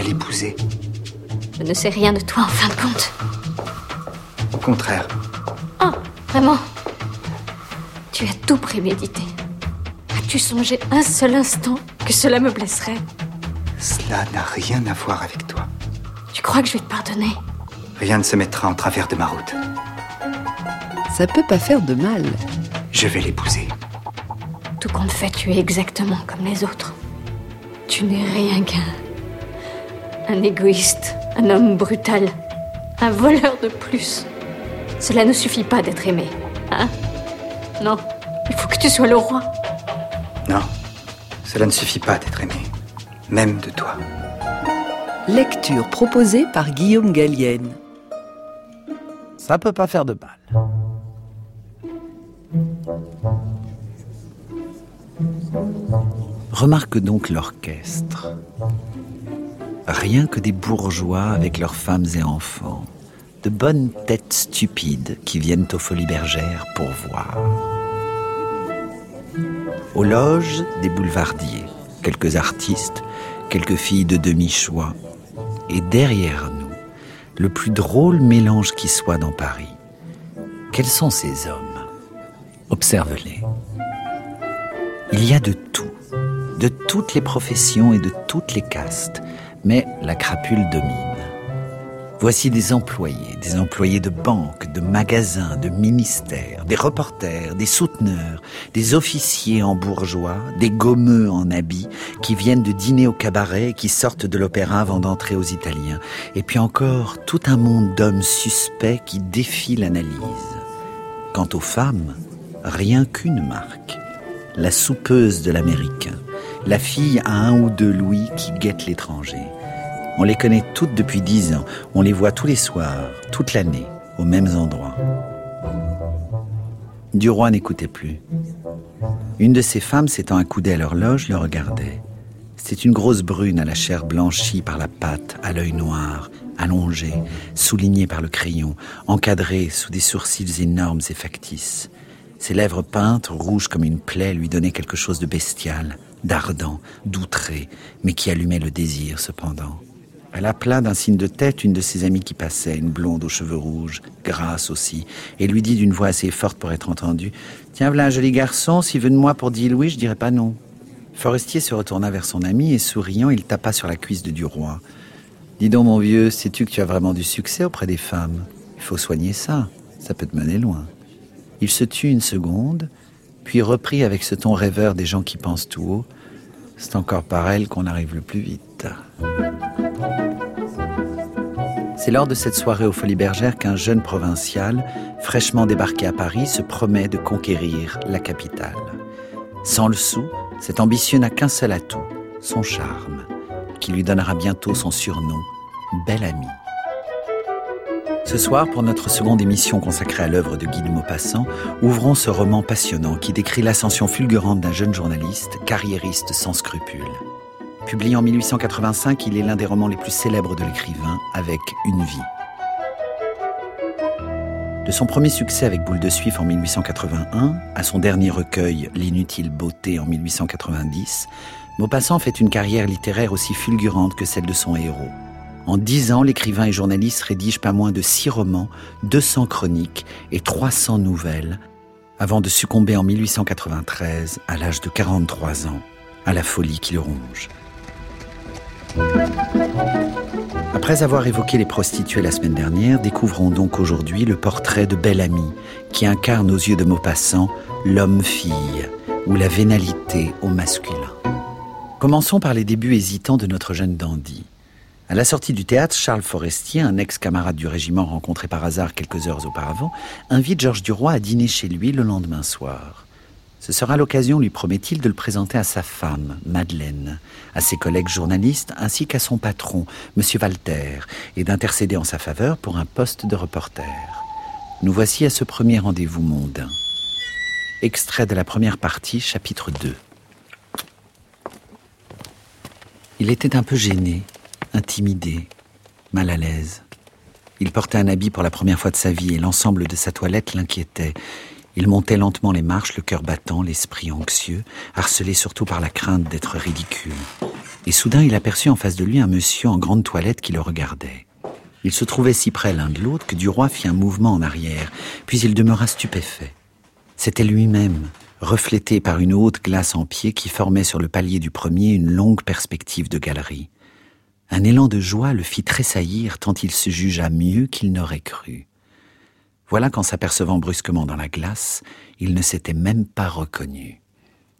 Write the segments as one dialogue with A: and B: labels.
A: vais l'épouser.
B: Je ne sais rien de toi en fin de compte.
A: Au contraire.
B: Oh, vraiment Tu as tout prémédité. As-tu songé un seul instant que cela me blesserait?
A: Cela n'a rien à voir avec toi.
B: Tu crois que je vais te pardonner?
A: Rien ne se mettra en travers de ma route.
C: Ça peut pas faire de mal.
A: Je vais l'épouser.
B: Tout compte fait, tu es exactement comme les autres. Tu n'es rien qu'un. Un égoïste, un homme brutal, un voleur de plus. Cela ne suffit pas d'être aimé, hein? Non, il faut que tu sois le roi.
A: Non, cela ne suffit pas d'être aimé, même de toi.
C: Lecture proposée par Guillaume Gallienne.
D: Ça peut pas faire de mal. Remarque donc l'orchestre. Rien que des bourgeois avec leurs femmes et enfants, de bonnes têtes stupides qui viennent aux folies bergères pour voir. Aux loges, des boulevardiers, quelques artistes, quelques filles de demi-choix, et derrière nous, le plus drôle mélange qui soit dans Paris. Quels sont ces hommes? Observe-les. Il y a de tout, de toutes les professions et de toutes les castes, mais la crapule domine. Voici des employés, des employés de banques, de magasins, de ministères, des reporters, des souteneurs, des officiers en bourgeois, des gommeux en habits, qui viennent de dîner au cabaret et qui sortent de l'opéra avant d'entrer aux Italiens. Et puis encore tout un monde d'hommes suspects qui défient l'analyse. Quant aux femmes, rien qu'une marque. La soupeuse de l'américain, la fille à un ou deux louis qui guette l'étranger. On les connaît toutes depuis dix ans. On les voit tous les soirs, toute l'année, aux mêmes endroits. Duroy n'écoutait plus. Une de ces femmes s'étant accoudée à l'horloge le regardait. C'était une grosse brune à la chair blanchie par la pâte, à l'œil noir, allongée, soulignée par le crayon, encadrée sous des sourcils énormes et factices. Ses lèvres peintes, rouges comme une plaie, lui donnaient quelque chose de bestial, d'ardent, d'outré, mais qui allumait le désir cependant. Elle appela d'un signe de tête une de ses amies qui passait, une blonde aux cheveux rouges, grasse aussi, et lui dit d'une voix assez forte pour être entendue Tiens, voilà un joli garçon, s'il veut de moi pour dix louis, je dirais pas non. Forestier se retourna vers son ami et souriant, il tapa sur la cuisse de Duroy. Dis donc, mon vieux, sais-tu que tu as vraiment du succès auprès des femmes? Il faut soigner ça, ça peut te mener loin. Il se tut une seconde, puis reprit avec ce ton rêveur des gens qui pensent tout haut C'est encore par elle qu'on arrive le plus vite. C'est lors de cette soirée aux Folies Bergères qu'un jeune provincial, fraîchement débarqué à Paris, se promet de conquérir la capitale. Sans le sou, cet ambitieux n'a qu'un seul atout, son charme, qui lui donnera bientôt son surnom, Bel Ami. Ce soir, pour notre seconde émission consacrée à l'œuvre de Guy de Maupassant, ouvrons ce roman passionnant qui décrit l'ascension fulgurante d'un jeune journaliste, carriériste sans scrupules. Publié en 1885, il est l'un des romans les plus célèbres de l'écrivain, avec Une vie. De son premier succès avec Boule de Suif en 1881 à son dernier recueil L'inutile beauté en 1890, Maupassant fait une carrière littéraire aussi fulgurante que celle de son héros. En dix ans, l'écrivain et journaliste rédige pas moins de six romans, 200 chroniques et 300 nouvelles, avant de succomber en 1893, à l'âge de 43 ans, à la folie qui le ronge. Après avoir évoqué les prostituées la semaine dernière, découvrons donc aujourd'hui le portrait de Belle Amie, qui incarne aux yeux de Maupassant l'homme-fille, ou la vénalité au masculin. Commençons par les débuts hésitants de notre jeune dandy. À la sortie du théâtre, Charles Forestier, un ex-camarade du régiment rencontré par hasard quelques heures auparavant, invite Georges Duroy à dîner chez lui le lendemain soir. Ce sera l'occasion, lui promet-il, de le présenter à sa femme, Madeleine, à ses collègues journalistes ainsi qu'à son patron, M. Walter, et d'intercéder en sa faveur pour un poste de reporter. Nous voici à ce premier rendez-vous mondain. Extrait de la première partie, chapitre 2. Il était un peu gêné, intimidé, mal à l'aise. Il portait un habit pour la première fois de sa vie et l'ensemble de sa toilette l'inquiétait. Il montait lentement les marches, le cœur battant, l'esprit anxieux, harcelé surtout par la crainte d'être ridicule. Et soudain, il aperçut en face de lui un monsieur en grande toilette qui le regardait. Il se trouvait si près l'un de l'autre que Duroy fit un mouvement en arrière, puis il demeura stupéfait. C'était lui-même, reflété par une haute glace en pied qui formait sur le palier du premier une longue perspective de galerie. Un élan de joie le fit tressaillir tant il se jugea mieux qu'il n'aurait cru. Voilà qu'en s'apercevant brusquement dans la glace, il ne s'était même pas reconnu.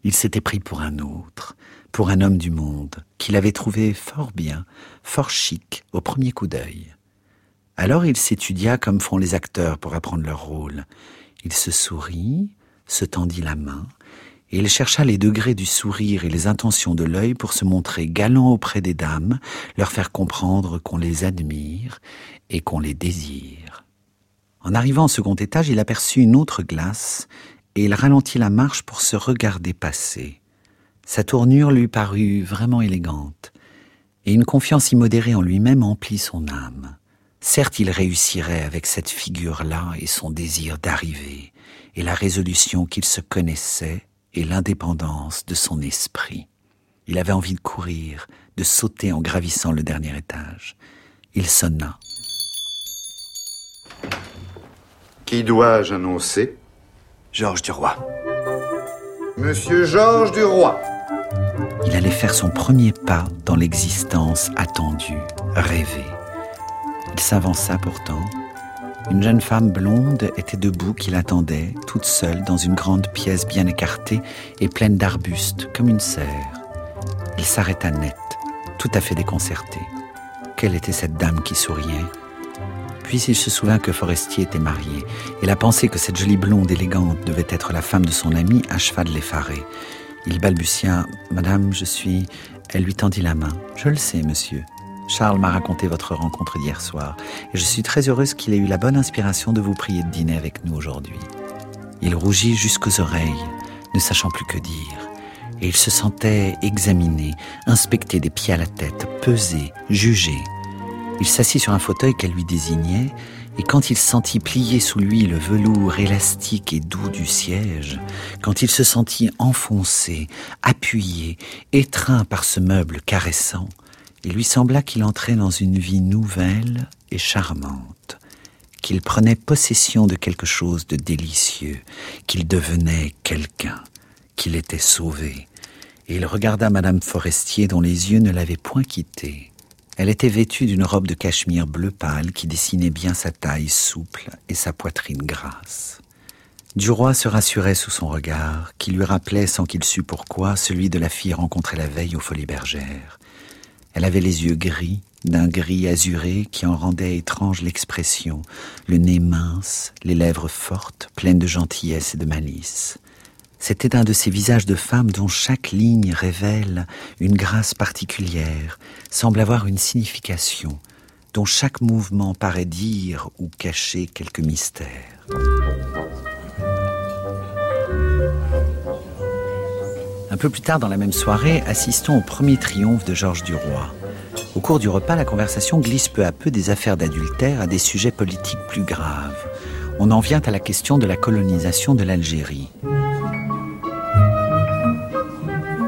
D: Il s'était pris pour un autre, pour un homme du monde, qu'il avait trouvé fort bien, fort chic au premier coup d'œil. Alors il s'étudia comme font les acteurs pour apprendre leur rôle. Il se sourit, se tendit la main, et il chercha les degrés du sourire et les intentions de l'œil pour se montrer galant auprès des dames, leur faire comprendre qu'on les admire et qu'on les désire. En arrivant au second étage, il aperçut une autre glace, et il ralentit la marche pour se regarder passer. Sa tournure lui parut vraiment élégante, et une confiance immodérée en lui-même emplit son âme. Certes, il réussirait avec cette figure-là et son désir d'arriver, et la résolution qu'il se connaissait et l'indépendance de son esprit. Il avait envie de courir, de sauter en gravissant le dernier étage. Il sonna.
E: Qui dois-je annoncer
A: Georges Duroy.
E: Monsieur Georges Duroy.
D: Il allait faire son premier pas dans l'existence attendue, rêvée. Il s'avança pourtant. Une jeune femme blonde était debout qui l'attendait, toute seule, dans une grande pièce bien écartée et pleine d'arbustes, comme une serre. Il s'arrêta net, tout à fait déconcerté. Quelle était cette dame qui souriait? Puis il se souvint que Forestier était marié, et la pensée que cette jolie blonde élégante devait être la femme de son ami acheva de l'effarer. Il balbutia Madame, je suis. Elle lui tendit la main. Je le sais, monsieur. Charles m'a raconté votre rencontre d'hier soir, et je suis très heureuse qu'il ait eu la bonne inspiration de vous prier de dîner avec nous aujourd'hui. Il rougit jusqu'aux oreilles, ne sachant plus que dire, et il se sentait examiné, inspecté des pieds à la tête, pesé, jugé. Il s'assit sur un fauteuil qu'elle lui désignait, et quand il sentit plier sous lui le velours élastique et doux du siège, quand il se sentit enfoncé, appuyé, étreint par ce meuble caressant, il lui sembla qu'il entrait dans une vie nouvelle et charmante, qu'il prenait possession de quelque chose de délicieux, qu'il devenait quelqu'un, qu'il était sauvé. Et il regarda Madame Forestier dont les yeux ne l'avaient point quitté. Elle était vêtue d'une robe de cachemire bleu pâle qui dessinait bien sa taille souple et sa poitrine grasse. Duroy se rassurait sous son regard, qui lui rappelait sans qu'il sût pourquoi celui de la fille rencontrée la veille aux Folies Bergères. Elle avait les yeux gris, d'un gris azuré qui en rendait étrange l'expression, le nez mince, les lèvres fortes, pleines de gentillesse et de malice. C'était un de ces visages de femme dont chaque ligne révèle une grâce particulière, semble avoir une signification, dont chaque mouvement paraît dire ou cacher quelque mystère. Un peu plus tard dans la même soirée, assistons au premier triomphe de Georges Duroy. Au cours du repas, la conversation glisse peu à peu des affaires d'adultère à des sujets politiques plus graves. On en vient à la question de la colonisation de l'Algérie.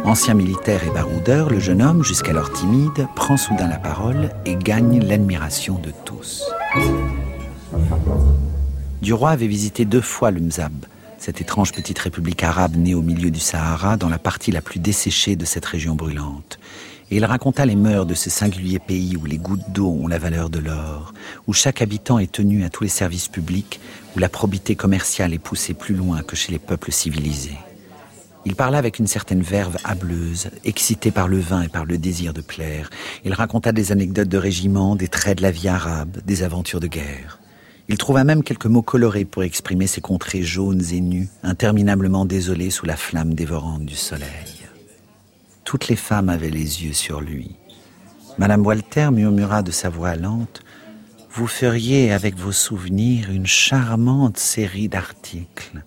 D: Ancien militaire et baroudeur, le jeune homme, jusqu'alors timide, prend soudain la parole et gagne l'admiration de tous. Duroy avait visité deux fois le Mzab, cette étrange petite république arabe née au milieu du Sahara, dans la partie la plus desséchée de cette région brûlante. Et il raconta les mœurs de ce singulier pays où les gouttes d'eau ont la valeur de l'or, où chaque habitant est tenu à tous les services publics, où la probité commerciale est poussée plus loin que chez les peuples civilisés. Il parla avec une certaine verve hableuse, excité par le vin et par le désir de plaire. Il raconta des anecdotes de régiment, des traits de la vie arabe, des aventures de guerre. Il trouva même quelques mots colorés pour exprimer ces contrées jaunes et nues, interminablement désolées sous la flamme dévorante du soleil. Toutes les femmes avaient les yeux sur lui. Madame Walter murmura de sa voix lente Vous feriez avec vos souvenirs une charmante série d'articles.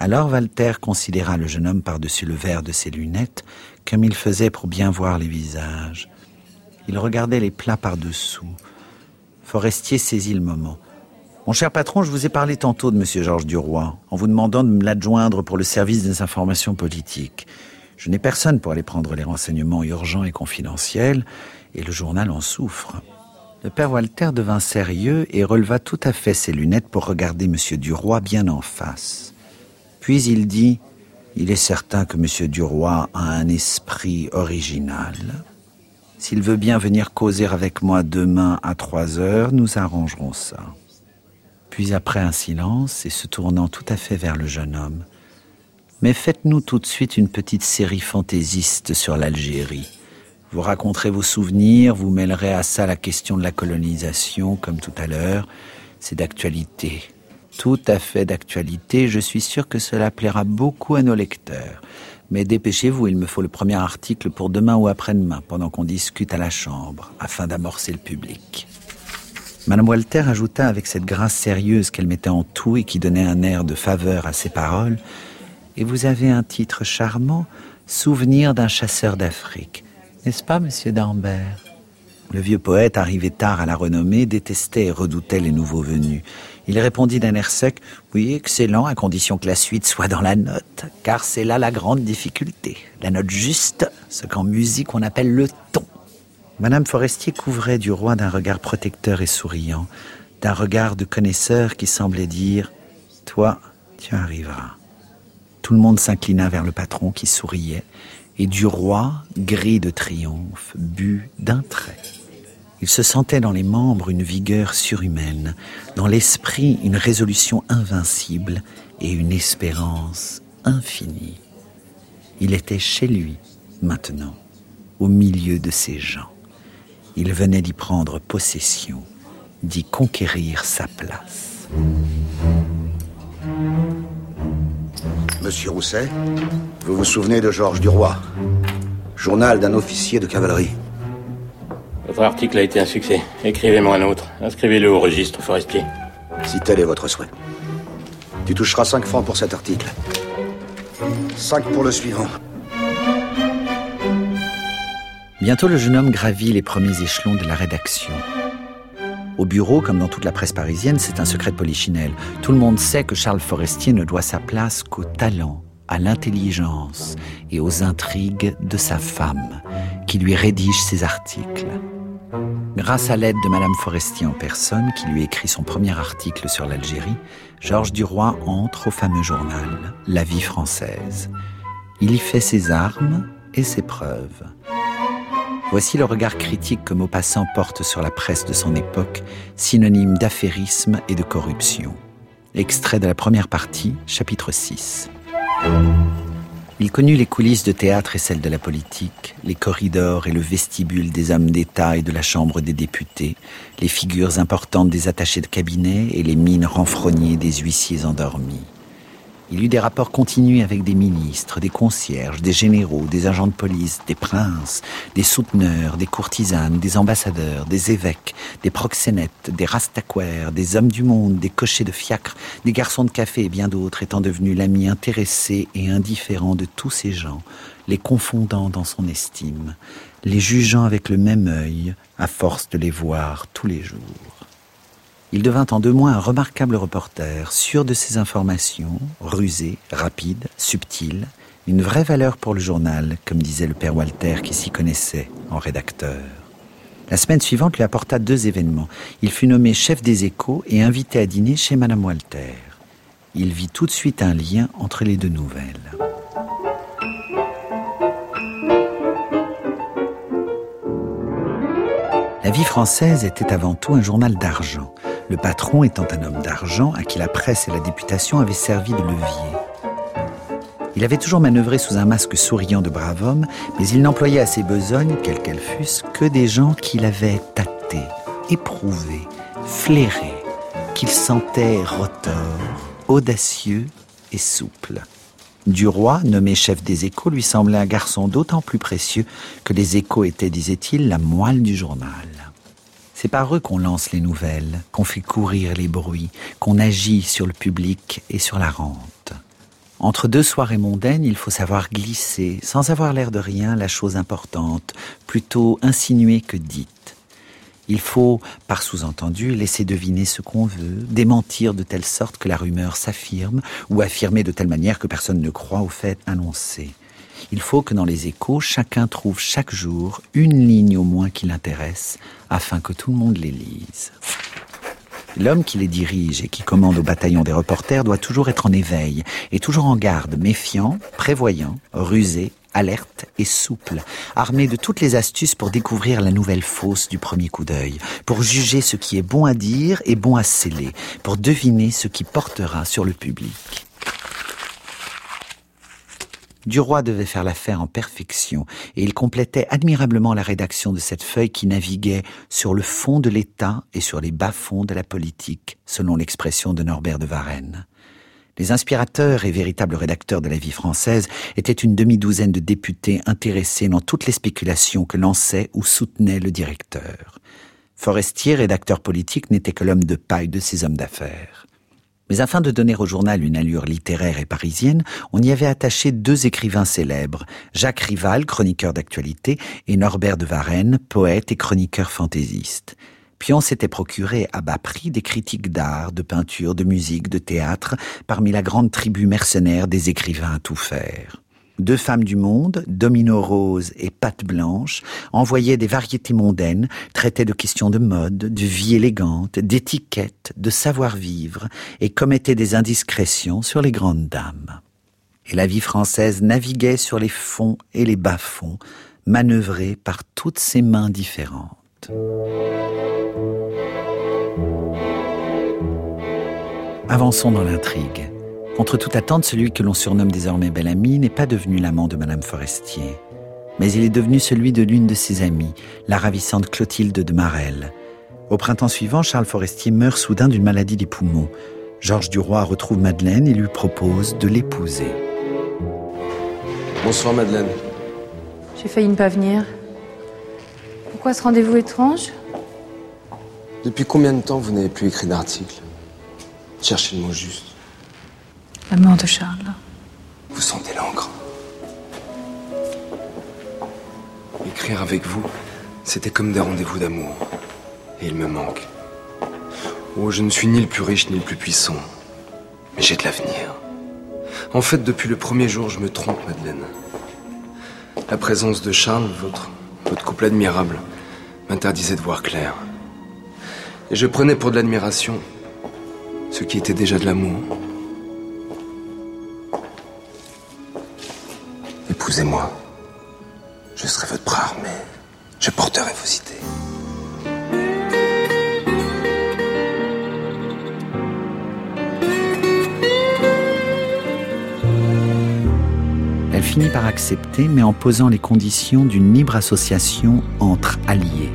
D: Alors Walter considéra le jeune homme par-dessus le verre de ses lunettes, comme il faisait pour bien voir les visages. Il regardait les plats par-dessous. Forestier saisit le moment. Mon cher patron, je vous ai parlé tantôt de M. Georges Duroy, en vous demandant de me l'adjoindre pour le service des informations politiques. Je n'ai personne pour aller prendre les renseignements urgents et confidentiels, et le journal en souffre. Le père Walter devint sérieux et releva tout à fait ses lunettes pour regarder M. Duroy bien en face. Puis il dit Il est certain que M. Duroy a un esprit original. S'il veut bien venir causer avec moi demain à trois heures, nous arrangerons ça. Puis après un silence, et se tournant tout à fait vers le jeune homme, Mais faites-nous tout de suite une petite série fantaisiste sur l'Algérie. Vous raconterez vos souvenirs, vous mêlerez à ça la question de la colonisation, comme tout à l'heure. C'est d'actualité. Tout à fait d'actualité. Je suis sûr que cela plaira beaucoup à nos lecteurs. Mais dépêchez-vous, il me faut le premier article pour demain ou après-demain, pendant qu'on discute à la Chambre, afin d'amorcer le public. Madame Walter ajouta avec cette grâce sérieuse qu'elle mettait en tout et qui donnait un air de faveur à ses paroles, Et vous avez un titre charmant, Souvenir d'un chasseur d'Afrique. N'est-ce pas, monsieur d'Ambert? Le vieux poète, arrivé tard à la renommée, détestait et redoutait les nouveaux venus. Il répondit d'un air sec Oui, excellent, à condition que la suite soit dans la note, car c'est là la grande difficulté. La note juste, ce qu'en musique on appelle le ton. Madame Forestier couvrait du roi d'un regard protecteur et souriant, d'un regard de connaisseur qui semblait dire Toi, tu arriveras. Tout le monde s'inclina vers le patron qui souriait, et du roi, gris de triomphe, but d'un trait. Il se sentait dans les membres une vigueur surhumaine, dans l'esprit une résolution invincible et une espérance infinie. Il était chez lui, maintenant, au milieu de ces gens. Il venait d'y prendre possession, d'y conquérir sa place.
F: Monsieur Rousset, vous vous souvenez de Georges Duroy, journal d'un officier de cavalerie.
G: Votre article a été un succès. Écrivez-moi un autre. Inscrivez-le au registre forestier.
F: Si tel est votre souhait. Tu toucheras 5 francs pour cet article. 5 pour le suivant.
D: Bientôt, le jeune homme gravit les premiers échelons de la rédaction. Au bureau, comme dans toute la presse parisienne, c'est un secret de polichinelle. Tout le monde sait que Charles Forestier ne doit sa place qu'au talent, à l'intelligence et aux intrigues de sa femme, qui lui rédige ses articles. Grâce à l'aide de Madame Forestier en personne, qui lui écrit son premier article sur l'Algérie, Georges Duroy entre au fameux journal La vie française. Il y fait ses armes et ses preuves. Voici le regard critique que Maupassant porte sur la presse de son époque, synonyme d'affairisme et de corruption. Extrait de la première partie, chapitre 6. Il connut les coulisses de théâtre et celles de la politique, les corridors et le vestibule des hommes d'État et de la Chambre des députés, les figures importantes des attachés de cabinet et les mines renfrognées des huissiers endormis. Il eut des rapports continus avec des ministres, des concierges, des généraux, des agents de police, des princes, des souteneurs, des courtisanes, des ambassadeurs, des évêques, des proxénètes, des rastaquaires, des hommes du monde, des cochers de fiacre, des garçons de café et bien d'autres étant devenus l'ami intéressé et indifférent de tous ces gens, les confondant dans son estime, les jugeant avec le même œil à force de les voir tous les jours. Il devint en deux mois un remarquable reporter, sûr de ses informations, rusé, rapide, subtil, une vraie valeur pour le journal, comme disait le père Walter qui s'y connaissait en rédacteur. La semaine suivante lui apporta deux événements. Il fut nommé chef des échos et invité à dîner chez Madame Walter. Il vit tout de suite un lien entre les deux nouvelles. La vie française était avant tout un journal d'argent le patron étant un homme d'argent à qui la presse et la députation avaient servi de levier. Il avait toujours manœuvré sous un masque souriant de brave homme, mais il n'employait à ses besognes, quelles qu'elles fussent, que des gens qu'il avait tâtés, éprouvés, flairés, qu'il sentait retors, audacieux et souple. Du roi, nommé chef des échos, lui semblait un garçon d'autant plus précieux que les échos étaient, disait-il, la moelle du journal. C'est par eux qu'on lance les nouvelles, qu'on fait courir les bruits, qu'on agit sur le public et sur la rente. Entre deux soirées mondaines, il faut savoir glisser, sans avoir l'air de rien, la chose importante, plutôt insinuée que dite. Il faut, par sous-entendu, laisser deviner ce qu'on veut, démentir de telle sorte que la rumeur s'affirme, ou affirmer de telle manière que personne ne croit au fait annoncé. Il faut que dans les échos, chacun trouve chaque jour une ligne au moins qui l'intéresse, afin que tout le monde les lise. L'homme qui les dirige et qui commande au bataillon des reporters doit toujours être en éveil et toujours en garde, méfiant, prévoyant, rusé, alerte et souple, armé de toutes les astuces pour découvrir la nouvelle fosse du premier coup d'œil, pour juger ce qui est bon à dire et bon à sceller, pour deviner ce qui portera sur le public. Duroy devait faire l'affaire en perfection, et il complétait admirablement la rédaction de cette feuille qui naviguait sur le fond de l'État et sur les bas-fonds de la politique, selon l'expression de Norbert de Varenne. Les inspirateurs et véritables rédacteurs de la vie française étaient une demi-douzaine de députés intéressés dans toutes les spéculations que lançait ou soutenait le directeur. Forestier, rédacteur politique, n'était que l'homme de paille de ces hommes d'affaires. Mais afin de donner au journal une allure littéraire et parisienne, on y avait attaché deux écrivains célèbres, Jacques Rival, chroniqueur d'actualité, et Norbert de Varenne, poète et chroniqueur fantaisiste. Puis on s'était procuré à bas prix des critiques d'art, de peinture, de musique, de théâtre, parmi la grande tribu mercenaire des écrivains à tout faire. Deux femmes du monde, Domino Rose et Pâte Blanche, envoyaient des variétés mondaines, traitaient de questions de mode, de vie élégante, d'étiquette, de savoir-vivre, et commettaient des indiscrétions sur les grandes dames. Et la vie française naviguait sur les fonds et les bas-fonds, manœuvrée par toutes ces mains différentes. Avançons dans l'intrigue. Contre toute attente, celui que l'on surnomme désormais Bel-Ami n'est pas devenu l'amant de Madame Forestier, mais il est devenu celui de l'une de ses amies, la ravissante Clotilde de Marelle. Au printemps suivant, Charles Forestier meurt soudain d'une maladie des poumons. Georges Duroy retrouve Madeleine et lui propose de l'épouser.
H: Bonsoir Madeleine.
I: J'ai failli ne pas venir. Pourquoi ce rendez-vous étrange?
H: Depuis combien de temps vous n'avez plus écrit d'article? Cherchez le mot juste.
I: La mort de Charles.
H: Vous sentez l'encre Écrire avec vous, c'était comme des rendez-vous d'amour. Et il me manque. Oh, je ne suis ni le plus riche ni le plus puissant. Mais j'ai de l'avenir. En fait, depuis le premier jour, je me trompe, Madeleine. La présence de Charles, votre, votre couple admirable, m'interdisait de voir clair. Et je prenais pour de l'admiration ce qui était déjà de l'amour. Épousez-moi. Je serai votre bras armé. Je porterai vos idées.
D: Elle finit par accepter, mais en posant les conditions d'une libre association entre alliés.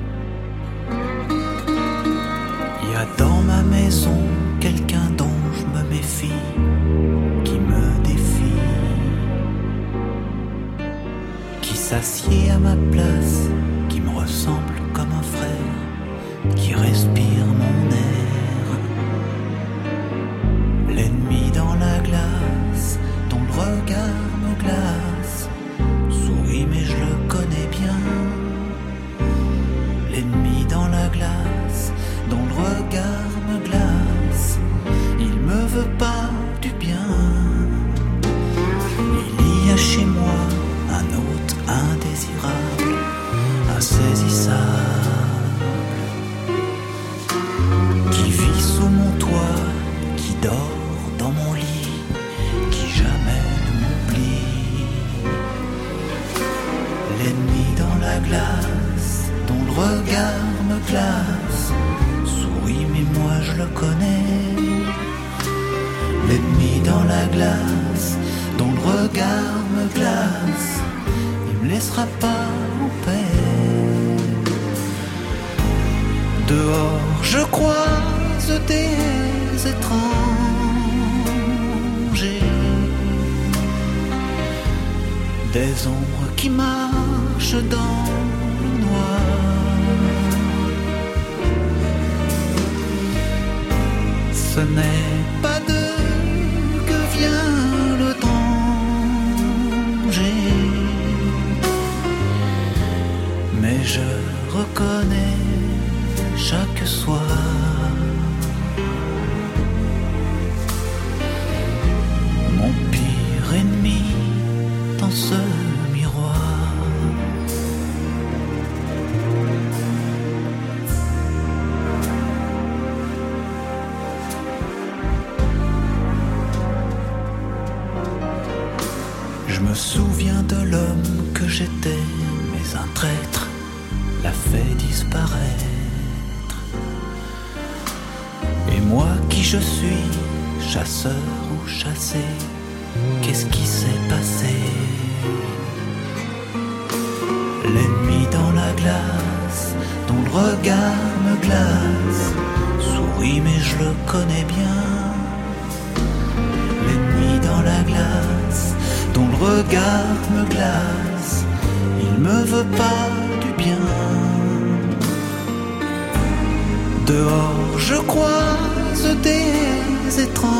J: S'assied à ma place, dans le noir. Ce n'est pas d'eux que vient le danger, mais je reconnais chaque soir mon pire ennemi dans ce j'étais, mais un traître l'a fait disparaître. Et moi qui je suis, chasseur ou chassé, qu'est-ce qui s'est passé? L'ennemi dans la glace, dont le regard me glace, sourit mais je le connais bien. L'ennemi dans la glace, dont le regard me glace, me veut pas du bien. Dehors je croise des étrangers,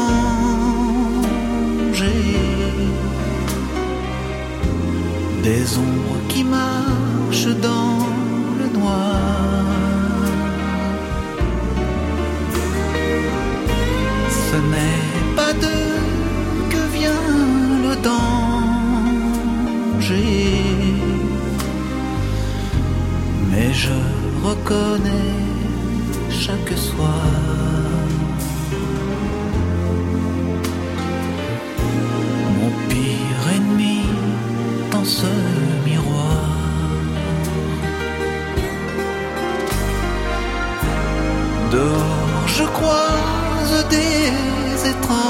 J: des ombres qui marchent dans le noir. Ce n'est pas d'eux que vient le danger, je reconnais chaque soir. Mon pire ennemi dans ce miroir. Dehors, je croise des étrangers,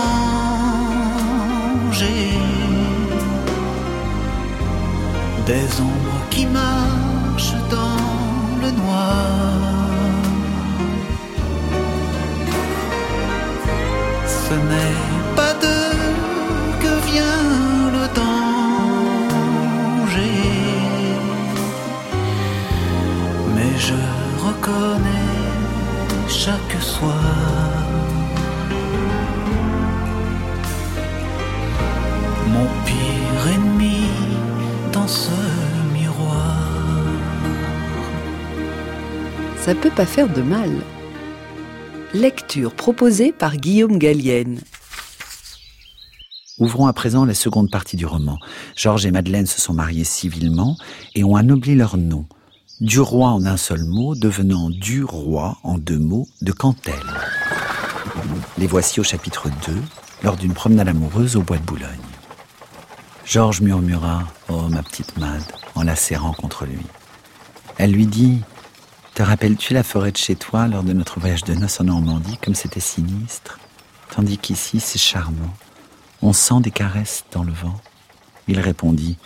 J: pas
C: faire de mal. Lecture proposée par Guillaume Gallienne.
D: Ouvrons à présent la seconde partie du roman. Georges et Madeleine se sont mariés civilement et ont anobli leur nom. Du roi en un seul mot, devenant du roi en deux mots de Cantel. Les voici au chapitre 2, lors d'une promenade amoureuse au bois de Boulogne. Georges murmura Oh, ma petite Mad, en la serrant contre lui. Elle lui dit Te rappelles-tu la forêt de chez toi lors de notre voyage de noces en Normandie, comme c'était sinistre? Tandis qu'ici, c'est charmant. On sent des caresses dans le vent. Il répondit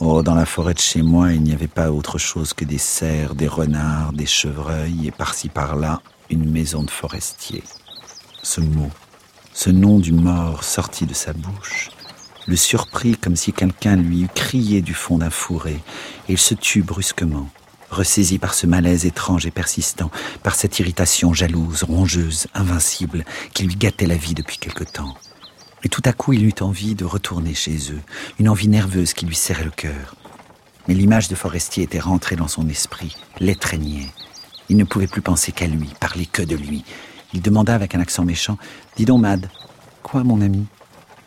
D: Oh, dans la forêt de chez moi, il n'y avait pas autre chose que des cerfs, des renards, des chevreuils et par-ci par-là, une maison de forestier. Ce mot, ce nom du mort sorti de sa bouche, le surprit comme si quelqu'un lui eût crié du fond d'un fourré, et il se tut brusquement, ressaisi par ce malaise étrange et persistant, par cette irritation jalouse, rongeuse, invincible, qui lui gâtait la vie depuis quelque temps. Et tout à coup, il eut envie de retourner chez eux, une envie nerveuse qui lui serrait le cœur. Mais l'image de Forestier était rentrée dans son esprit, l'étreignait. Il ne pouvait plus penser qu'à lui, parler que de lui. Il demanda avec un accent méchant Dis donc, Mad, quoi, mon ami?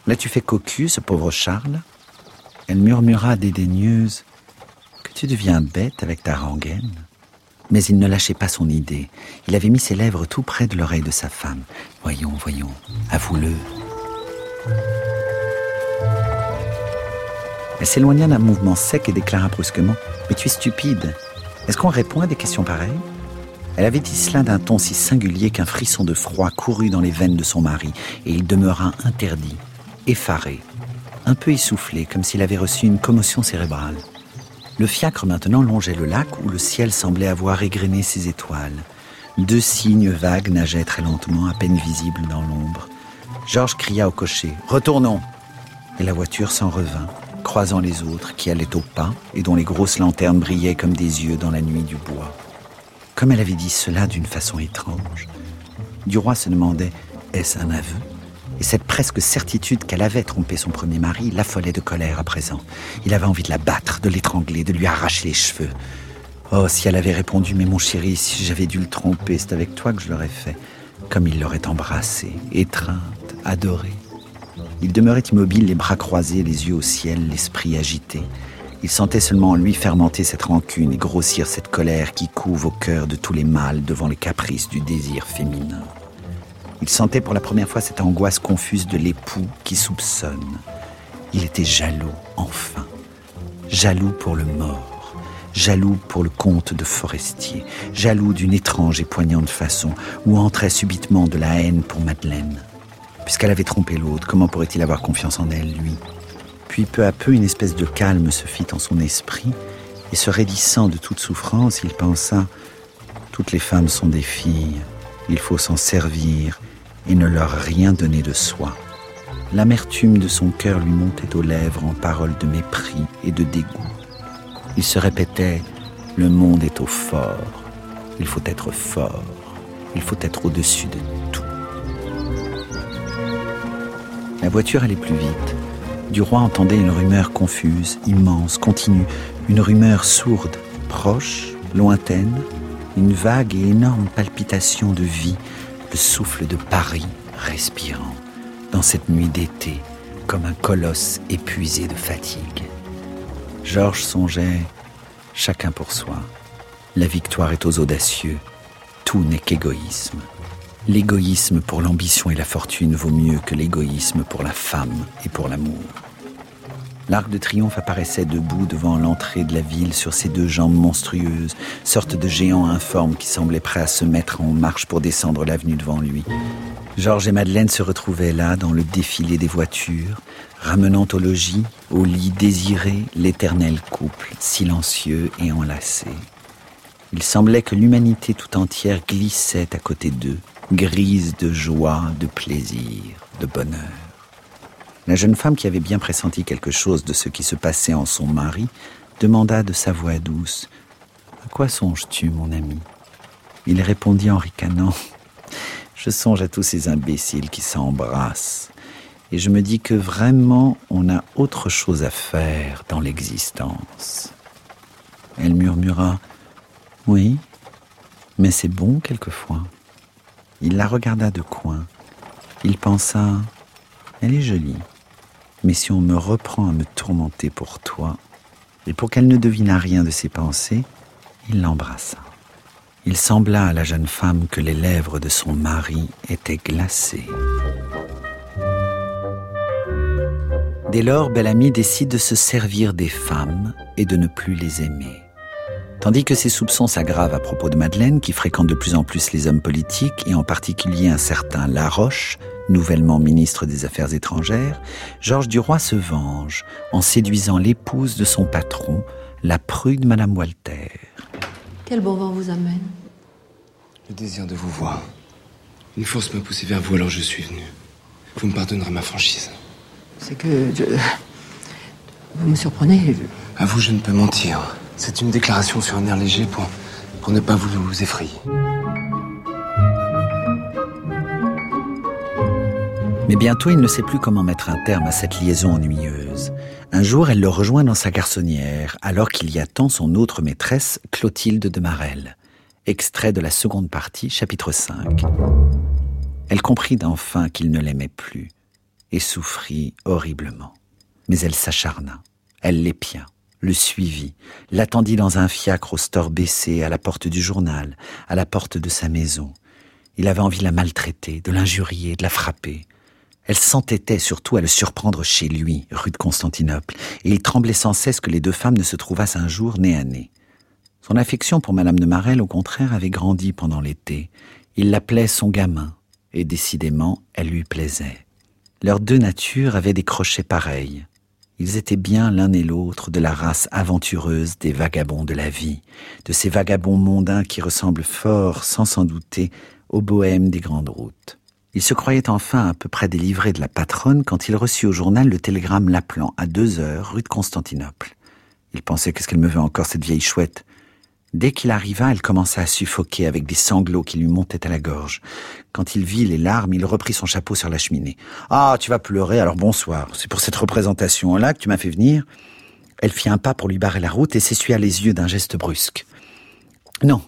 D: L'as-tu fait cocu, ce pauvre Charles? Elle murmura dédaigneuse tu deviens bête avec ta rengaine. Mais il ne lâchait pas son idée. Il avait mis ses lèvres tout près de l'oreille de sa femme. Voyons, voyons, avoue-le. Elle s'éloigna d'un mouvement sec et déclara brusquement Mais tu es stupide. Est-ce qu'on répond à des questions pareilles? Elle avait dit cela d'un ton si singulier qu'un frisson de froid courut dans les veines de son mari, et il demeura interdit, effaré, un peu essoufflé, comme s'il avait reçu une commotion cérébrale. Le fiacre maintenant longeait le lac où le ciel semblait avoir égrené ses étoiles. Deux cygnes vagues nageaient très lentement, à peine visibles dans l'ombre. Georges cria au cocher Retournons Et la voiture s'en revint, croisant les autres qui allaient au pas et dont les grosses lanternes brillaient comme des yeux dans la nuit du bois. Comme elle avait dit cela d'une façon étrange, Duroy se demandait Est-ce un aveu? Et cette presque certitude qu'elle avait trompé son premier mari l'affolait de colère à présent. Il avait envie de la battre, de l'étrangler, de lui arracher les cheveux. Oh, si elle avait répondu Mais mon chéri, si j'avais dû le tromper, c'est avec toi que je l'aurais fait. Comme il l'aurait embrassée, étreinte, adorée. Il demeurait immobile, les bras croisés, les yeux au ciel, l'esprit agité. Il sentait seulement en lui fermenter cette rancune et grossir cette colère qui couve au cœur de tous les mâles devant les caprices du désir féminin. Il sentait pour la première fois cette angoisse confuse de l'époux qui soupçonne. Il était jaloux, enfin. Jaloux pour le mort, jaloux pour le comte de Forestier, jaloux d'une étrange et poignante façon, où entrait subitement de la haine pour Madeleine. Puisqu'elle avait trompé l'autre, comment pourrait-il avoir confiance en elle, lui? Puis peu à peu, une espèce de calme se fit en son esprit, et se raidissant de toute souffrance, il pensa Toutes les femmes sont des filles, il faut s'en servir et ne leur rien donner de soi. L'amertume de son cœur lui montait aux lèvres en paroles de mépris et de dégoût. Il se répétait Le monde est au fort, il faut être fort, il faut être au-dessus de tout. La voiture allait plus vite. Du roi entendait une rumeur confuse, immense, continue, une rumeur sourde, proche, lointaine, une vague et énorme palpitation de vie, le souffle de Paris respirant dans cette nuit d'été comme un colosse épuisé de fatigue. Georges songeait chacun pour soi. La victoire est aux audacieux. Tout n'est qu'égoïsme. L'égoïsme pour l'ambition et la fortune vaut mieux que l'égoïsme pour la femme et pour l'amour. L'arc de triomphe apparaissait debout devant l'entrée de la ville sur ses deux jambes monstrueuses, sorte de géant informe qui semblait prêt à se mettre en marche pour descendre l'avenue devant lui. Georges et Madeleine se retrouvaient là dans le défilé des voitures, ramenant au logis, au lit désiré, l'éternel couple, silencieux et enlacé. Il semblait que l'humanité tout entière glissait à côté d'eux, grise de joie, de plaisir, de bonheur. La jeune femme qui avait bien pressenti quelque chose de ce qui se passait en son mari demanda de sa voix douce À quoi songes-tu, mon ami? Il répondit en ricanant Je songe à tous ces imbéciles qui s'embrassent. Et je me dis que vraiment on a autre chose à faire dans l'existence. Elle murmura Oui, mais c'est bon quelquefois. Il la regarda de coin. Il pensa Elle est jolie. Mais si on me reprend à me tourmenter pour toi, et pour qu'elle ne devinât rien de ses pensées, il l'embrassa. Il sembla à la jeune femme que les lèvres de son mari étaient glacées. Dès lors, Bellamy décide de se servir des femmes et de ne plus les aimer. Tandis que ses soupçons s'aggravent à propos de Madeleine, qui fréquente de plus en plus les hommes politiques, et en particulier un certain Laroche, nouvellement ministre des Affaires étrangères, Georges Duroy se venge en séduisant l'épouse de son patron, la prude Madame Walter.
K: Quel bon vent vous amène
H: Le désir de vous voir. Une force m'a poussé vers vous, alors je suis venu. Vous me pardonnerez ma franchise.
K: C'est que je... Vous me surprenez.
H: À vous, je ne peux mentir. C'est une déclaration sur un air léger pour, pour ne pas vous effrayer.
D: Mais bientôt, il ne sait plus comment mettre un terme à cette liaison ennuyeuse. Un jour, elle le rejoint dans sa garçonnière, alors qu'il y attend son autre maîtresse, Clotilde de Marelle. Extrait de la seconde partie, chapitre 5. Elle comprit enfin qu'il ne l'aimait plus, et souffrit horriblement. Mais elle s'acharna, elle l'épia, le suivit, l'attendit dans un fiacre au store baissé, à la porte du journal, à la porte de sa maison. Il avait envie de la maltraiter, de l'injurier, de la frapper. Elle s'entêtait surtout à le surprendre chez lui, rue de Constantinople, et il tremblait sans cesse que les deux femmes ne se trouvassent un jour nez à nez. Son affection pour Madame de Marelle, au contraire, avait grandi pendant l'été. Il l'appelait son gamin, et décidément, elle lui plaisait. Leurs deux natures avaient des crochets pareils. Ils étaient bien l'un et l'autre de la race aventureuse des vagabonds de la vie, de ces vagabonds mondains qui ressemblent fort, sans s'en douter, aux bohèmes des grandes routes. Il se croyait enfin à peu près délivré de la patronne quand il reçut au journal le télégramme l'appelant à deux heures rue de Constantinople. Il pensait qu'est-ce qu'elle me veut encore cette vieille chouette. Dès qu'il arriva, elle commença à suffoquer avec des sanglots qui lui montaient à la gorge. Quand il vit les larmes, il reprit son chapeau sur la cheminée. Ah, tu vas pleurer, alors bonsoir. C'est pour cette représentation-là que tu m'as fait venir. Elle fit un pas pour lui barrer la route et s'essuya les yeux d'un geste brusque. Non,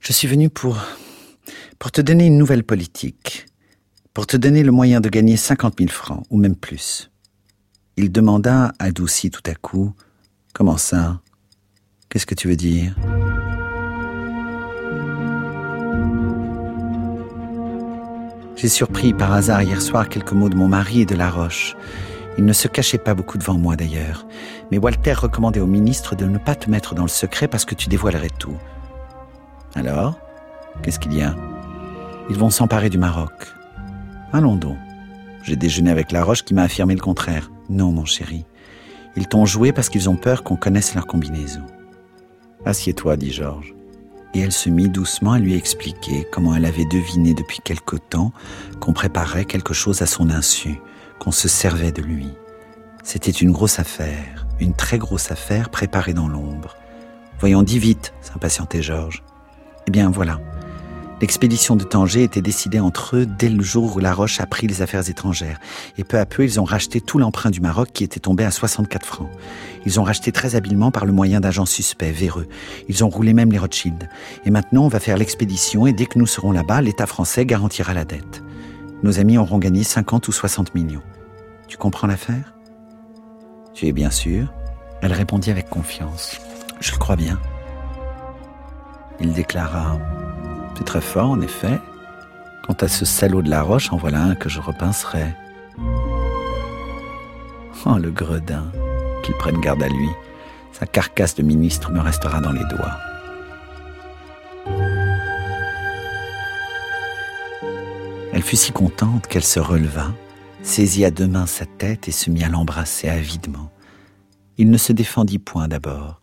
D: je suis venu pour pour te donner une nouvelle politique, pour te donner le moyen de gagner cinquante mille francs, ou même plus. Il demanda, adouci tout à coup, Comment ça? Qu'est-ce que tu veux dire? J'ai surpris par hasard hier soir quelques mots de mon mari et de la roche. Il ne se cachait pas beaucoup devant moi d'ailleurs, mais Walter recommandait au ministre de ne pas te mettre dans le secret parce que tu dévoilerais tout. Alors Qu'est-ce qu'il y a? Ils vont s'emparer du Maroc. Allons donc. J'ai déjeuné avec La Roche qui m'a affirmé le contraire. Non, mon chéri. Ils t'ont joué parce qu'ils ont peur qu'on connaisse leur combinaison. Assieds-toi, dit Georges. Et elle se mit doucement à lui expliquer comment elle avait deviné depuis quelque temps qu'on préparait quelque chose à son insu, qu'on se servait de lui. C'était une grosse affaire, une très grosse affaire préparée dans l'ombre. Voyons, dis vite, s'impatientait Georges. Eh bien, voilà. L'expédition de Tanger était décidée entre eux dès le jour où La Roche a pris les affaires étrangères. Et peu à peu, ils ont racheté tout l'emprunt du Maroc qui était tombé à 64 francs. Ils ont racheté très habilement par le moyen d'agents suspects, véreux. Ils ont roulé même les Rothschild. Et maintenant, on va faire l'expédition et dès que nous serons là-bas, l'État français garantira la dette. Nos amis auront gagné 50 ou 60 millions. Tu comprends l'affaire? Tu es bien sûr? Elle répondit avec confiance. Je le crois bien. Il déclara c'est très fort, en effet. Quant à ce salaud de la roche, en voilà un que je repincerai. Oh, le gredin, qu'il prenne garde à lui. Sa carcasse de ministre me restera dans les doigts. Elle fut si contente qu'elle se releva, saisit à deux mains sa tête et se mit à l'embrasser avidement. Il ne se défendit point d'abord.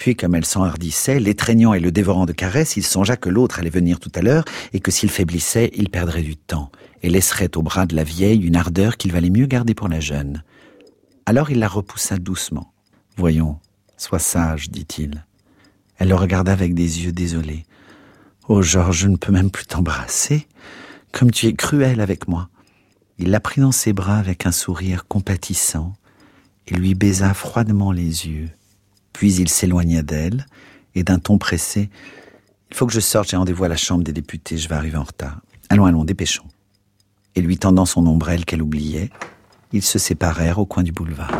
D: Puis, comme elle s'enhardissait, l'étreignant et le dévorant de caresses, il songea que l'autre allait venir tout à l'heure et que s'il faiblissait, il perdrait du temps et laisserait au bras de la vieille une ardeur qu'il valait mieux garder pour la jeune. Alors il la repoussa doucement. Voyons, sois sage, dit-il. Elle le regarda avec des yeux désolés. Oh Georges, je ne peux même plus t'embrasser. Comme tu es cruel avec moi. Il la prit dans ses bras avec un sourire compatissant et lui baisa froidement les yeux. Puis il s'éloigna d'elle, et d'un ton pressé, Il faut que je sorte, j'ai rendez-vous à la Chambre des députés, je vais arriver en retard. Allons, allons, dépêchons. Et lui tendant son ombrelle qu'elle oubliait, ils se séparèrent au coin du boulevard.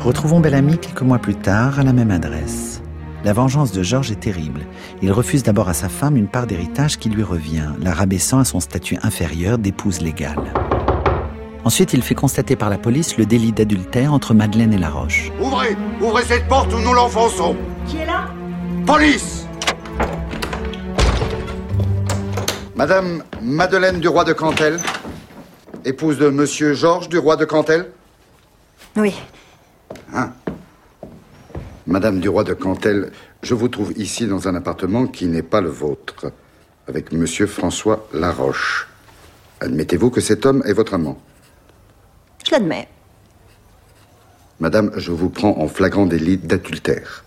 D: Retrouvons Bellamy quelques mois plus tard à la même adresse. La vengeance de Georges est terrible. Il refuse d'abord à sa femme une part d'héritage qui lui revient, la rabaissant à son statut inférieur d'épouse légale. Ensuite, il fait constater par la police le délit d'adultère entre Madeleine et Laroche.
E: Ouvrez Ouvrez cette porte ou nous l'enfonçons
L: Qui est là?
E: Police Madame Madeleine du Roi de Cantel, épouse de Monsieur Georges du Roi de Cantel?
L: Oui.
E: Hein? Madame du Roi de Cantel, je vous trouve ici dans un appartement qui n'est pas le vôtre, avec Monsieur François Laroche. Admettez-vous que cet homme est votre amant
L: Je l'admets.
E: Madame, je vous prends en flagrant délit d'adultère.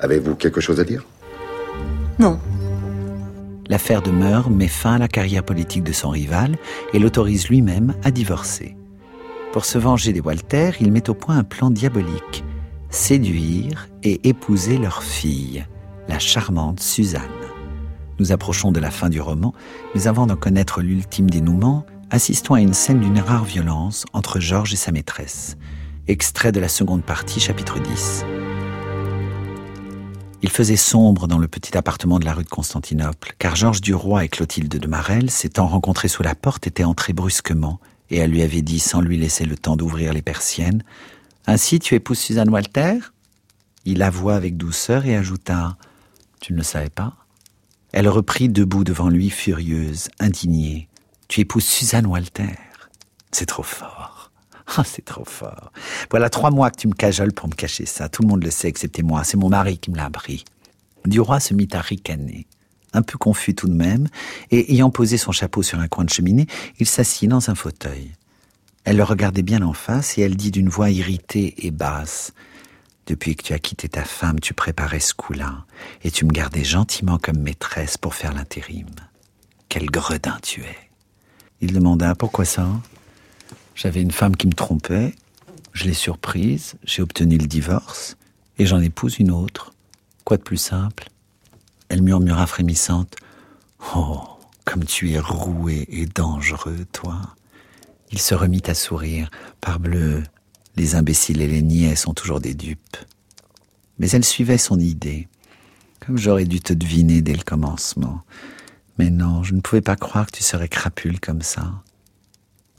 E: Avez-vous quelque chose à dire?
L: Non.
D: L'affaire demeure met fin à la carrière politique de son rival et l'autorise lui-même à divorcer. Pour se venger des Walter, il met au point un plan diabolique séduire et épouser leur fille, la charmante Suzanne. Nous approchons de la fin du roman, mais avant d'en connaître l'ultime dénouement, assistons à une scène d'une rare violence entre Georges et sa maîtresse. Extrait de la seconde partie, chapitre 10. Il faisait sombre dans le petit appartement de la rue de Constantinople, car Georges Duroy et Clotilde de Marelle, s'étant rencontrés sous la porte, étaient entrés brusquement, et elle lui avait dit, sans lui laisser le temps d'ouvrir les persiennes, Ainsi tu épouses Suzanne Walter? Il avoua avec douceur et ajouta, Tu ne le savais pas? Elle reprit debout devant lui, furieuse, indignée, Tu épouses Suzanne Walter C'est trop fort. Ah, c'est trop fort. Voilà trois mois que tu me cajoles pour me cacher ça. Tout le monde le sait, excepté moi. C'est mon mari qui me l'a appris. Duroy se mit à ricaner. Un peu confus tout de même, et ayant posé son chapeau sur un coin de cheminée, il s'assit dans un fauteuil. Elle le regardait bien en face et elle dit d'une voix irritée et basse Depuis que tu as quitté ta femme, tu préparais ce coup-là, et tu me gardais gentiment comme maîtresse pour faire l'intérim. Quel gredin tu es Il demanda Pourquoi ça? J'avais une femme qui me trompait, je l'ai surprise, j'ai obtenu le divorce, et j'en épouse une autre. Quoi de plus simple? Elle murmura frémissante Oh, comme tu es roué et dangereux, toi. Il se remit à sourire. Parbleu, les imbéciles et les niais sont toujours des dupes. Mais elle suivait son idée. Comme j'aurais dû te deviner dès le commencement. Mais non, je ne pouvais pas croire que tu serais crapule comme ça.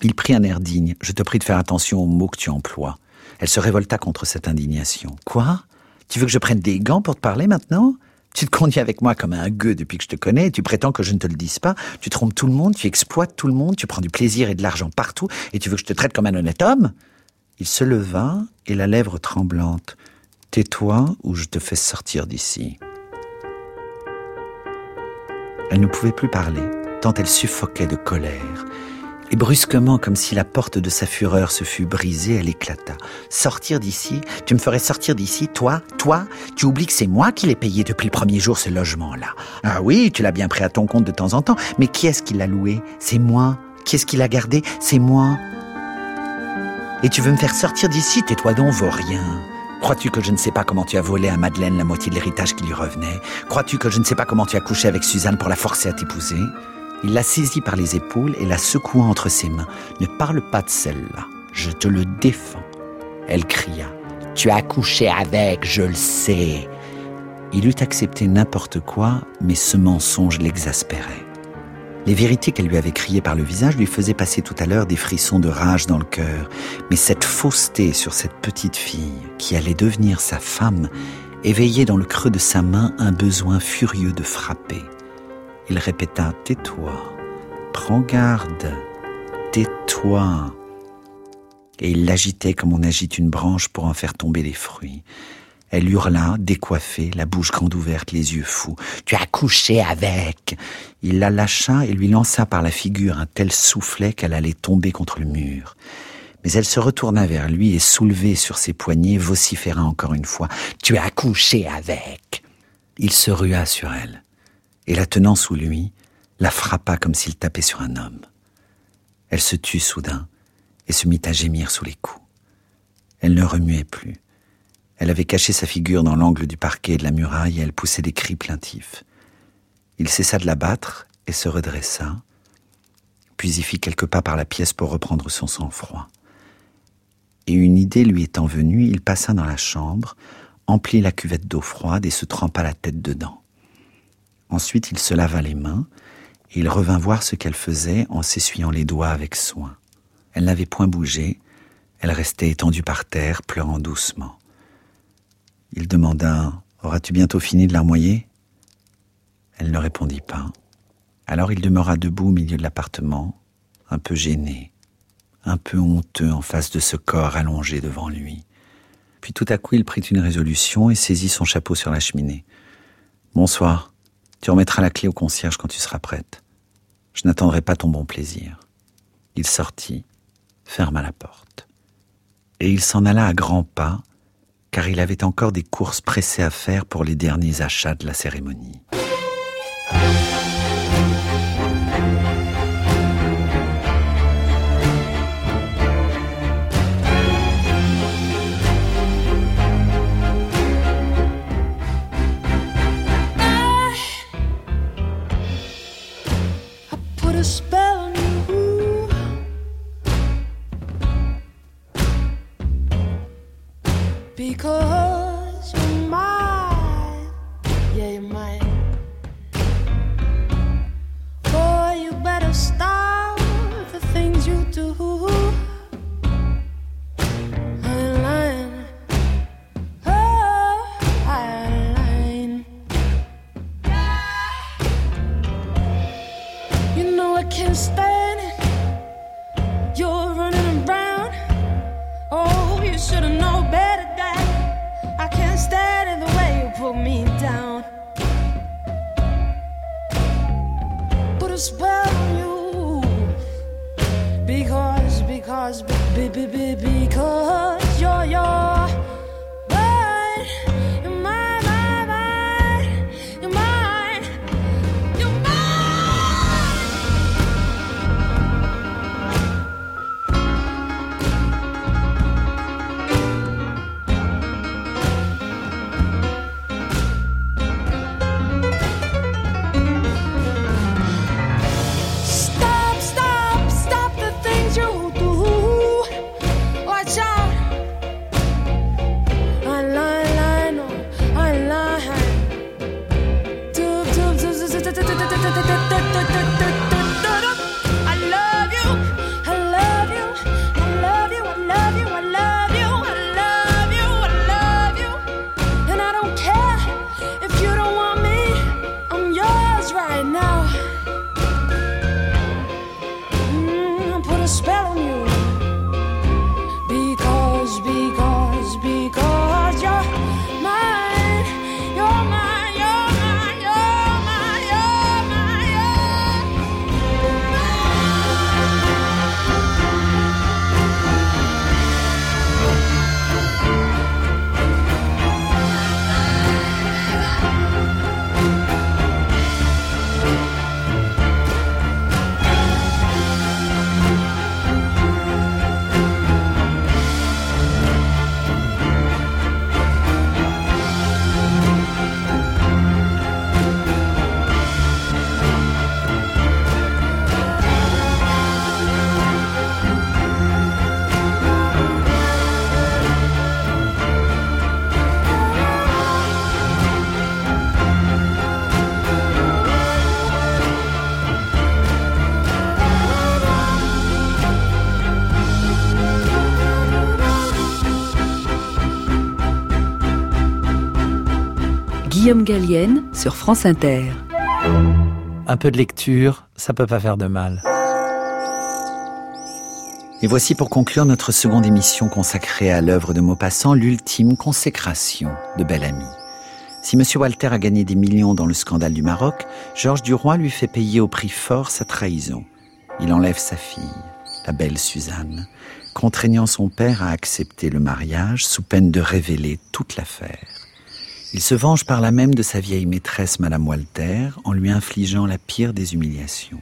D: Il prit un air digne. Je te prie de faire attention aux mots que tu emploies. Elle se révolta contre cette indignation. Quoi? Tu veux que je prenne des gants pour te parler maintenant? Tu te conduis avec moi comme un gueux depuis que je te connais et tu prétends que je ne te le dise pas. Tu trompes tout le monde, tu exploites tout le monde, tu prends du plaisir et de l'argent partout et tu veux que je te traite comme un honnête homme? Il se leva et la lèvre tremblante. Tais-toi ou je te fais sortir d'ici. Elle ne pouvait plus parler, tant elle suffoquait de colère. Et brusquement, comme si la porte de sa fureur se fût brisée, elle éclata. Sortir d'ici Tu me ferais sortir d'ici Toi Toi Tu oublies que c'est moi qui l'ai payé depuis le premier jour ce logement-là. Ah oui, tu l'as bien pris à ton compte de temps en temps, mais qui est-ce qui l'a loué? C'est moi. Qui est-ce qui l'a gardé? C'est moi. Et tu veux me faire sortir d'ici? Tais-toi donc, vaurien. Crois-tu que je ne sais pas comment tu as volé à Madeleine la moitié de l'héritage qui lui revenait? Crois-tu que je ne sais pas comment tu as couché avec Suzanne pour la forcer à t'épouser? Il la saisit par les épaules et la secoua entre ses mains. Ne parle pas de celle-là. Je te le défends. Elle cria. Tu as couché avec, je le sais. Il eût accepté n'importe quoi, mais ce mensonge l'exaspérait. Les vérités qu'elle lui avait criées par le visage lui faisaient passer tout à l'heure des frissons de rage dans le cœur. Mais cette fausseté sur cette petite fille, qui allait devenir sa femme, éveillait dans le creux de sa main un besoin furieux de frapper. Il répéta Tais-toi, prends garde, tais-toi. Et il l'agitait comme on agite une branche pour en faire tomber les fruits. Elle hurla, décoiffée, la bouche grande ouverte, les yeux fous. Tu as couché avec. Il la lâcha et lui lança par la figure un tel soufflet qu'elle allait tomber contre le mur. Mais elle se retourna vers lui et soulevée sur ses poignets, vociféra encore une fois. Tu as couché avec. Il se rua sur elle, et la tenant sous lui, la frappa comme s'il tapait sur un homme. Elle se tut soudain et se mit à gémir sous les coups. Elle ne remuait plus. Elle avait caché sa figure dans l'angle du parquet et de la muraille et elle poussait des cris plaintifs. Il cessa de la battre et se redressa, puis y fit quelques pas par la pièce pour reprendre son sang-froid. Et une idée lui étant venue, il passa dans la chambre, emplit la cuvette d'eau froide et se trempa la tête dedans. Ensuite il se lava les mains, et il revint voir ce qu'elle faisait en s'essuyant les doigts avec soin. Elle n'avait point bougé, elle restait étendue par terre, pleurant doucement. Il demanda Auras-tu bientôt fini de larmoyer? Elle ne répondit pas. Alors il demeura debout au milieu de l'appartement, un peu gêné, un peu honteux en face de ce corps allongé devant lui. Puis tout à coup il prit une résolution et saisit son chapeau sur la cheminée. Bonsoir, tu remettras la clé au concierge quand tu seras prête. Je n'attendrai pas ton bon plaisir. Il sortit, ferma la porte. Et il s'en alla à grands pas, car il avait encore des courses pressées à faire pour les derniers achats de la cérémonie.
C: baby, baby. Sur France Inter.
D: Un peu de lecture, ça peut pas faire de mal. Et voici pour conclure notre seconde émission consacrée à l'œuvre de Maupassant, l'ultime consécration de Bellamy. Si M. Walter a gagné des millions dans le scandale du Maroc, Georges Duroy lui fait payer au prix fort sa trahison. Il enlève sa fille, la belle Suzanne, contraignant son père à accepter le mariage sous peine de révéler toute l'affaire. Il se venge par là même de sa vieille maîtresse, Madame Walter, en lui infligeant la pire des humiliations.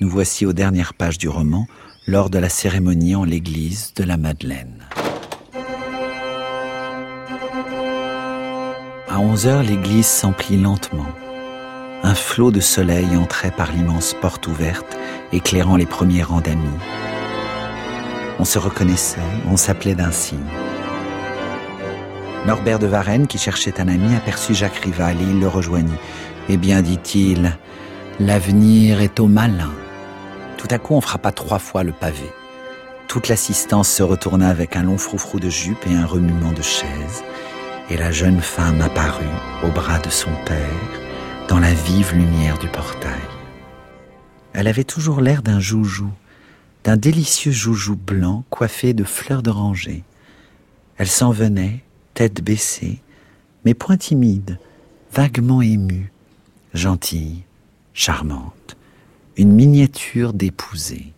D: Nous voici aux dernières pages du roman, lors de la cérémonie en l'église de la Madeleine. À 11 heures, l'église s'emplit lentement. Un flot de soleil entrait par l'immense porte ouverte, éclairant les premiers rangs d'amis. On se reconnaissait, on s'appelait d'un signe. Norbert de Varenne, qui cherchait un ami, aperçut Jacques Rival et il le rejoignit. Eh bien, dit-il, l'avenir est au malin. Tout à coup, on frappa trois fois le pavé. Toute l'assistance se retourna avec un long froufrou de jupe et un remuement de chaise. Et la jeune femme apparut au bras de son père, dans la vive lumière du portail. Elle avait toujours l'air d'un joujou, d'un délicieux joujou blanc coiffé de fleurs d'oranger. Elle s'en venait, tête baissée, mais point timide, vaguement émue, gentille, charmante, une miniature d'épousée.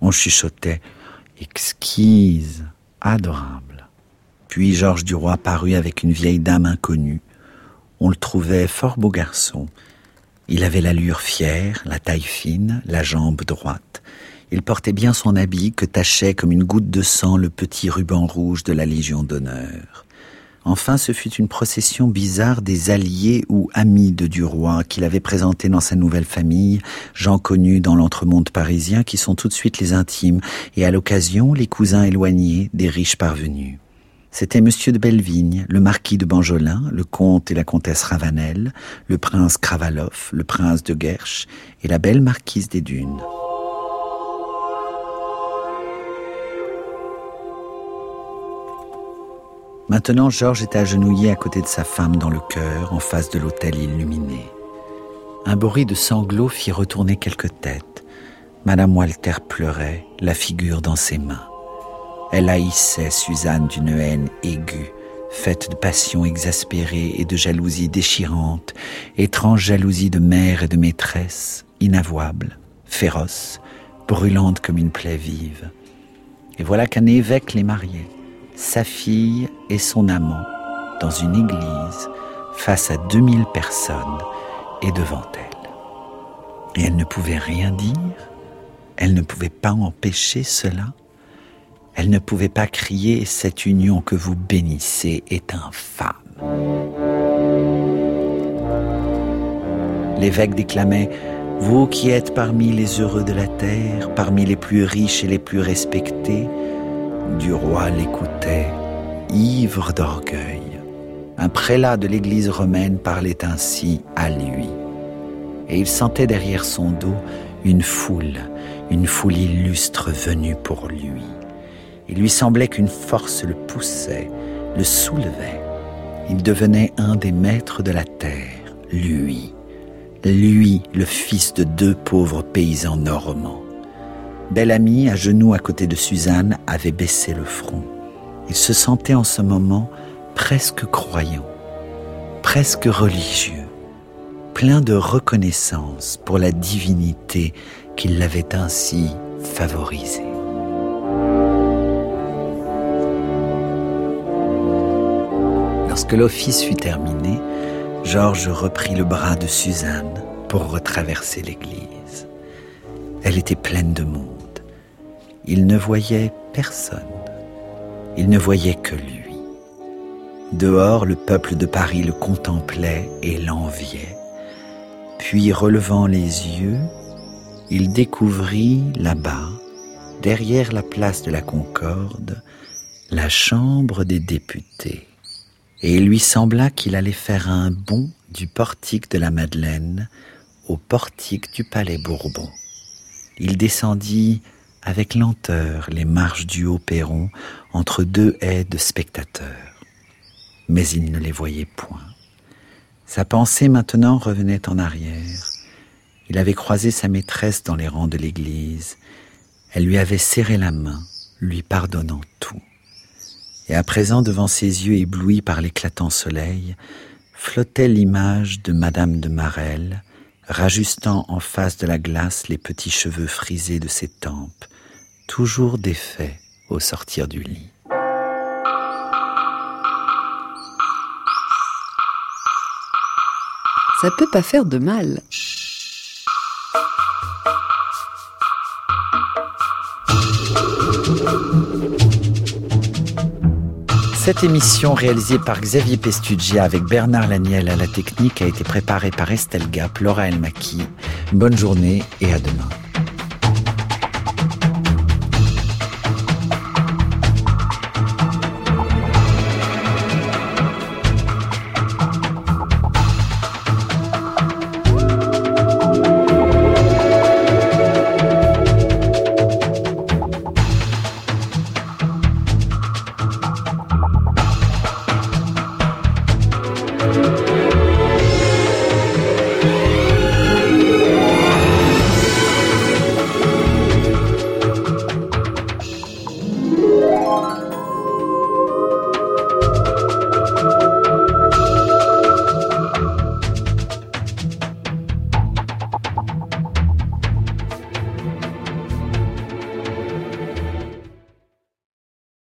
D: On chuchotait exquise, adorable. Puis Georges Duroy parut avec une vieille dame inconnue. On le trouvait fort beau garçon. Il avait l'allure fière, la taille fine, la jambe droite. Il portait bien son habit que tachait comme une goutte de sang le petit ruban rouge de la Légion d'honneur. Enfin, ce fut une procession bizarre des alliés ou amis de Duroy qu'il avait présentés dans sa nouvelle famille, gens connus dans l'entremonde parisien qui sont tout de suite les intimes et à l'occasion les cousins éloignés des riches parvenus. C'était Monsieur de Bellevigne, le marquis de Banjolin, le comte et la comtesse Ravanel, le prince Kravaloff, le prince de Guerche et la belle marquise des Dunes. Maintenant, Georges était agenouillé à côté de sa femme dans le chœur, en face de l'autel illuminé. Un bruit de sanglots fit retourner quelques têtes. Madame Walter pleurait, la figure dans ses mains. Elle haïssait Suzanne d'une haine aiguë, faite de passion exaspérée et de jalousie déchirante, étrange jalousie de mère et de maîtresse, inavouable, féroce, brûlante comme une plaie vive. Et voilà qu'un évêque les mariait sa fille et son amant dans une église face à 2000 personnes et devant elle. Et elle ne pouvait rien dire, elle ne pouvait pas empêcher cela, elle ne pouvait pas crier cette union que vous bénissez est infâme. L'évêque déclamait Vous qui êtes parmi les heureux de la terre, parmi les plus riches et les plus respectés, du roi l'écoutait, ivre d'orgueil. Un prélat de l'église romaine parlait ainsi à lui. Et il sentait derrière son dos une foule, une foule illustre venue pour lui. Il lui semblait qu'une force le poussait, le soulevait. Il devenait un des maîtres de la terre, lui, lui, le fils de deux pauvres paysans normands. Bel-Ami, à genoux à côté de Suzanne, avait baissé le front. Il se sentait en ce moment presque croyant, presque religieux, plein de reconnaissance pour la divinité qui l'avait ainsi favorisé. Lorsque l'office fut terminé, Georges reprit le bras de Suzanne pour retraverser l'église. Elle était pleine de monde. Il ne voyait personne. Il ne voyait que lui. Dehors, le peuple de Paris le contemplait et l'enviait. Puis, relevant les yeux, il découvrit là-bas, derrière la place de la Concorde, la chambre des députés. Et il lui sembla qu'il allait faire un bond du portique de la Madeleine au portique du Palais Bourbon. Il descendit avec lenteur les marches du haut perron entre deux haies de spectateurs. Mais il ne les voyait point. Sa pensée maintenant revenait en arrière. Il avait croisé sa maîtresse dans les rangs de l'église. Elle lui avait serré la main, lui pardonnant tout. Et à présent, devant ses yeux éblouis par l'éclatant soleil, flottait l'image de Madame de Marelle, rajustant en face de la glace les petits cheveux frisés de ses tempes, toujours défaits au sortir du lit.
C: Ça peut pas faire de mal.
D: Cette émission réalisée par Xavier Pestugia avec Bernard Laniel à la technique a été préparée par Estelle Gap, Laura Elmaki. Bonne journée et à demain.